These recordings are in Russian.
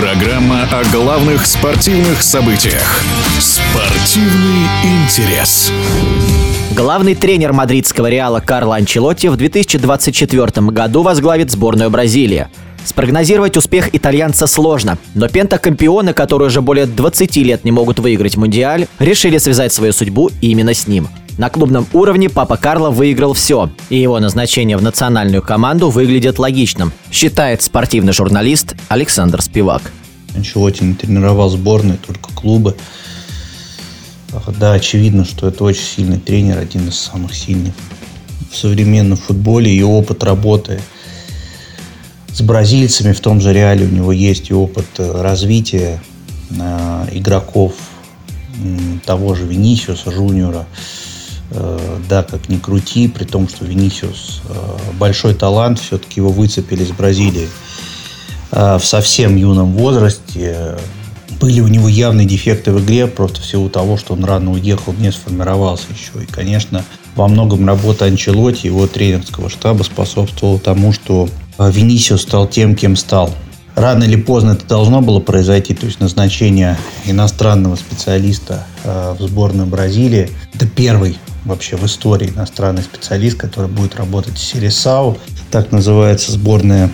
Программа о главных спортивных событиях. Спортивный интерес. Главный тренер мадридского Реала Карло Анчелотти в 2024 году возглавит сборную Бразилии. Спрогнозировать успех итальянца сложно, но пентакампионы, которые уже более 20 лет не могут выиграть Мундиаль, решили связать свою судьбу именно с ним. На клубном уровне папа Карло выиграл все, и его назначение в национальную команду выглядит логичным, считает спортивный журналист Александр Спивак. Анчелотти не тренировал сборные, только клубы. Да, очевидно, что это очень сильный тренер, один из самых сильных в современном футболе. И опыт работы с бразильцами в том же реале у него есть и опыт э, развития э, игроков того же Винисиуса Жуниора. Э, да, как ни крути, при том, что Венисиус э, большой талант, все-таки его выцепили из Бразилии э, в совсем юном возрасте. Были у него явные дефекты в игре, просто всего того, что он рано уехал, не сформировался еще. И, конечно, во многом работа Анчелоти, его тренерского штаба способствовала тому, что Венисиус стал тем, кем стал. Рано или поздно это должно было произойти, то есть назначение иностранного специалиста в сборную Бразилии. Это первый вообще в истории иностранный специалист, который будет работать в Селесау. Так называется сборная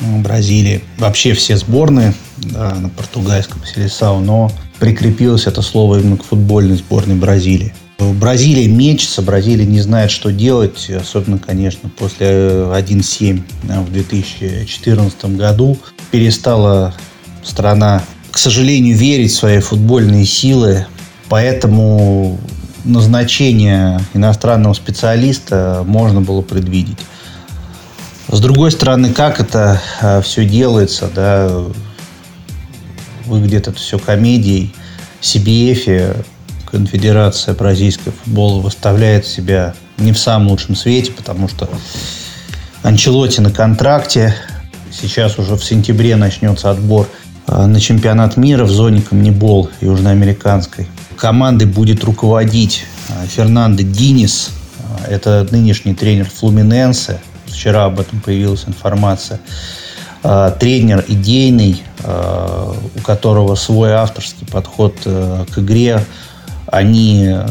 Бразилии. Вообще все сборные да, на португальском Селесау, но прикрепилось это слово именно к футбольной сборной Бразилии. Бразилия мечется, Бразилия не знает, что делать, особенно, конечно, после 1-7 в 2014 году. Перестала страна, к сожалению, верить в свои футбольные силы, поэтому назначение иностранного специалиста можно было предвидеть. С другой стороны, как это э, все делается, да, выглядит это все комедией. CBF, Конфедерация бразильского футбола, выставляет себя не в самом лучшем свете, потому что Анчелоти на контракте. Сейчас уже в сентябре начнется отбор на чемпионат мира в зоне Камнебол южноамериканской командой будет руководить а, Фернандо Динис. А, это нынешний тренер Флуминенсе. Вчера об этом появилась информация. Тренер идейный, у которого свой авторский подход э, к игре. Они э,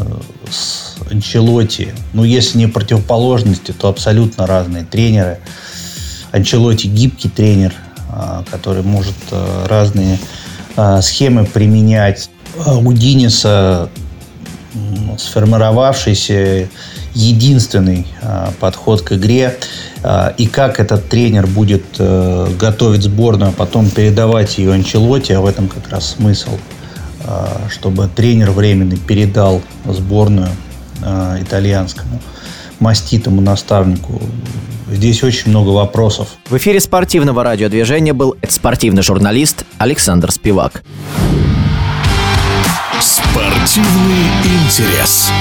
с Анчелоти, ну, если не противоположности, то абсолютно разные тренеры. Анчелоти гибкий тренер, который может э, разные схемы применять а у Диниса сформировавшийся единственный а, подход к игре а, и как этот тренер будет э, готовить сборную, а потом передавать ее Анчелоте, а в этом как раз смысл, чтобы тренер временный передал сборную итальянскому маститому наставнику. Здесь очень много вопросов. В эфире спортивного радиодвижения был спортивный журналист Александр Спивак. Спортивный интерес.